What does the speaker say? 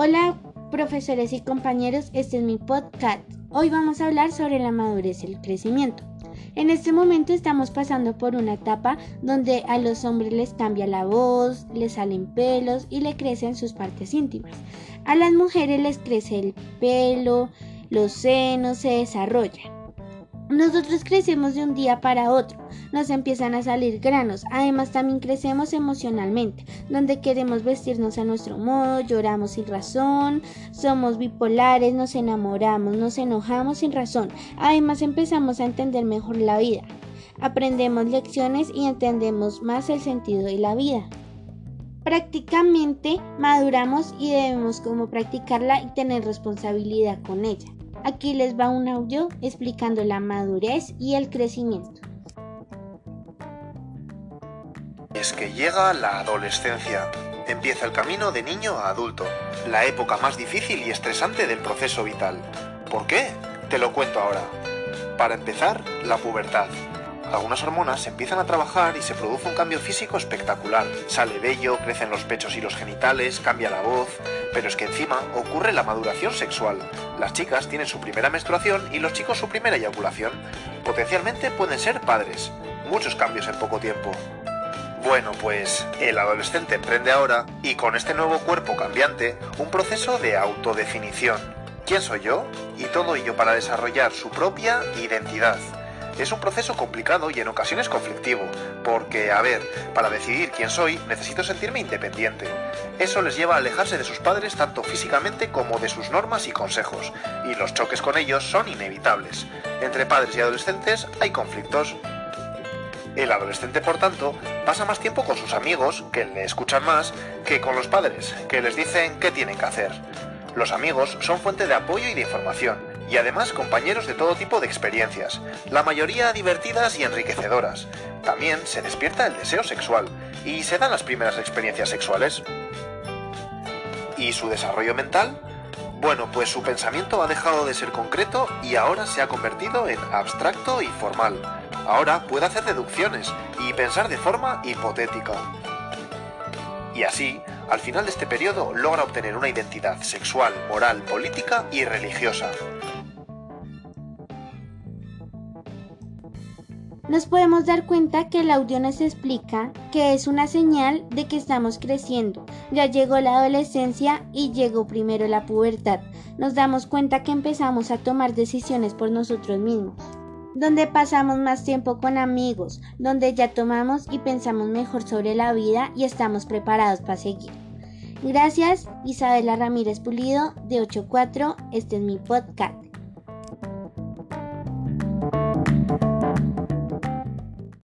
Hola profesores y compañeros, este es mi podcast. Hoy vamos a hablar sobre la madurez y el crecimiento. En este momento estamos pasando por una etapa donde a los hombres les cambia la voz, les salen pelos y le crecen sus partes íntimas. A las mujeres les crece el pelo, los senos se desarrollan. Nosotros crecemos de un día para otro, nos empiezan a salir granos, además también crecemos emocionalmente, donde queremos vestirnos a nuestro modo, lloramos sin razón, somos bipolares, nos enamoramos, nos enojamos sin razón, además empezamos a entender mejor la vida, aprendemos lecciones y entendemos más el sentido de la vida. Prácticamente maduramos y debemos como practicarla y tener responsabilidad con ella. Aquí les va un audio explicando la madurez y el crecimiento. Es que llega la adolescencia. Empieza el camino de niño a adulto, la época más difícil y estresante del proceso vital. ¿Por qué? Te lo cuento ahora. Para empezar, la pubertad algunas hormonas empiezan a trabajar y se produce un cambio físico espectacular. Sale vello, crecen los pechos y los genitales, cambia la voz, pero es que encima ocurre la maduración sexual. Las chicas tienen su primera menstruación y los chicos su primera eyaculación. Potencialmente pueden ser padres. Muchos cambios en poco tiempo. Bueno, pues el adolescente emprende ahora, y con este nuevo cuerpo cambiante, un proceso de autodefinición. ¿Quién soy yo? Y todo ello para desarrollar su propia identidad. Es un proceso complicado y en ocasiones conflictivo, porque, a ver, para decidir quién soy necesito sentirme independiente. Eso les lleva a alejarse de sus padres tanto físicamente como de sus normas y consejos, y los choques con ellos son inevitables. Entre padres y adolescentes hay conflictos. El adolescente, por tanto, pasa más tiempo con sus amigos, que le escuchan más, que con los padres, que les dicen qué tienen que hacer. Los amigos son fuente de apoyo y de información, y además compañeros de todo tipo de experiencias, la mayoría divertidas y enriquecedoras. También se despierta el deseo sexual y se dan las primeras experiencias sexuales. ¿Y su desarrollo mental? Bueno, pues su pensamiento ha dejado de ser concreto y ahora se ha convertido en abstracto y formal. Ahora puede hacer deducciones y pensar de forma hipotética. Y así, al final de este periodo logra obtener una identidad sexual, moral, política y religiosa. Nos podemos dar cuenta que el audio nos explica que es una señal de que estamos creciendo. Ya llegó la adolescencia y llegó primero la pubertad. Nos damos cuenta que empezamos a tomar decisiones por nosotros mismos. Donde pasamos más tiempo con amigos, donde ya tomamos y pensamos mejor sobre la vida y estamos preparados para seguir. Gracias, Isabela Ramírez Pulido de 84. Este es mi podcast.